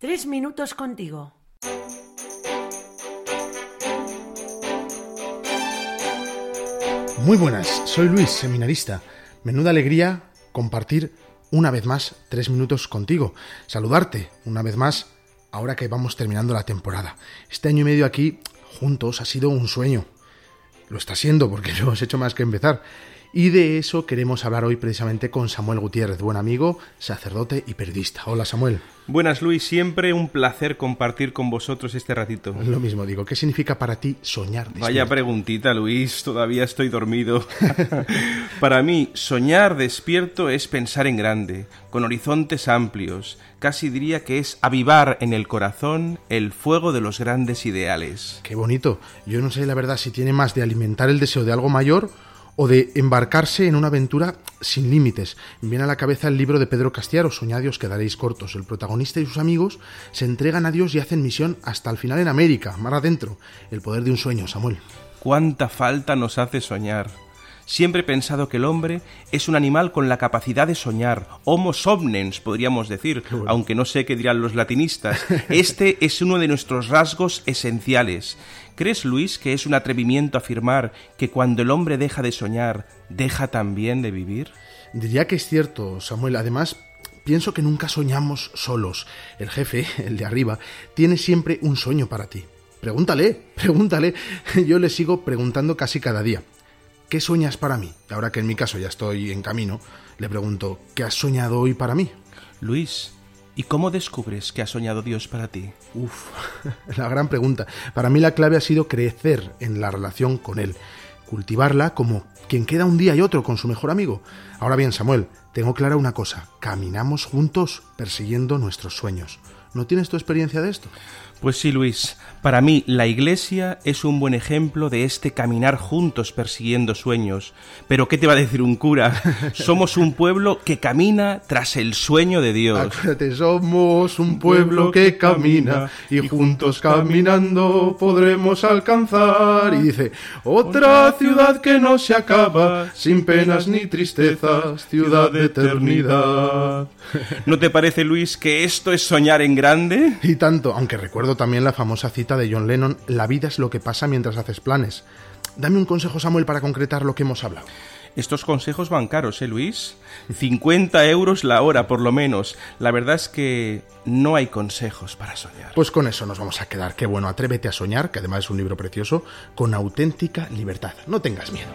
Tres minutos contigo. Muy buenas, soy Luis, seminarista. Menuda alegría compartir una vez más tres minutos contigo. Saludarte una vez más ahora que vamos terminando la temporada. Este año y medio aquí juntos ha sido un sueño. Lo está siendo porque no hemos hecho más que empezar. Y de eso queremos hablar hoy precisamente con Samuel Gutiérrez, buen amigo, sacerdote y periodista. Hola Samuel. Buenas Luis, siempre un placer compartir con vosotros este ratito. Lo mismo digo, ¿qué significa para ti soñar despierto? Vaya preguntita Luis, todavía estoy dormido. para mí, soñar despierto es pensar en grande, con horizontes amplios. Casi diría que es avivar en el corazón el fuego de los grandes ideales. Qué bonito. Yo no sé la verdad si tiene más de alimentar el deseo de algo mayor o de embarcarse en una aventura sin límites. Viene a la cabeza el libro de Pedro Castiaro, Soñad y os quedaréis cortos. El protagonista y sus amigos se entregan a Dios y hacen misión hasta el final en América, mar adentro. El poder de un sueño, Samuel. Cuánta falta nos hace soñar. Siempre he pensado que el hombre es un animal con la capacidad de soñar, homo somnens, podríamos decir, aunque no sé qué dirán los latinistas. Este es uno de nuestros rasgos esenciales. ¿Crees, Luis, que es un atrevimiento afirmar que cuando el hombre deja de soñar, deja también de vivir? Diría que es cierto, Samuel. Además, pienso que nunca soñamos solos. El jefe, el de arriba, tiene siempre un sueño para ti. Pregúntale, pregúntale. Yo le sigo preguntando casi cada día. ¿Qué sueñas para mí? Ahora que en mi caso ya estoy en camino, le pregunto, ¿qué has soñado hoy para mí? Luis, ¿y cómo descubres que ha soñado Dios para ti? Uf, la gran pregunta. Para mí la clave ha sido crecer en la relación con Él, cultivarla como quien queda un día y otro con su mejor amigo. Ahora bien, Samuel, tengo clara una cosa, caminamos juntos persiguiendo nuestros sueños. ¿No tienes tu experiencia de esto? Pues sí, Luis. Para mí, la Iglesia es un buen ejemplo de este caminar juntos persiguiendo sueños. Pero, ¿qué te va a decir un cura? Somos un pueblo que camina tras el sueño de Dios. Acuérdate, somos un pueblo que camina y juntos caminando podremos alcanzar. Y dice, otra ciudad que no se acaba, sin penas ni tristezas, ciudad de eternidad. ¿No te parece, Luis, que esto es soñar en grande? Y tanto, aunque recuerdo también la famosa cita de John Lennon, la vida es lo que pasa mientras haces planes. Dame un consejo, Samuel, para concretar lo que hemos hablado. Estos consejos van caros, ¿eh, Luis? 50 euros la hora, por lo menos. La verdad es que no hay consejos para soñar. Pues con eso nos vamos a quedar. Qué bueno, atrévete a soñar, que además es un libro precioso, con auténtica libertad. No tengas miedo.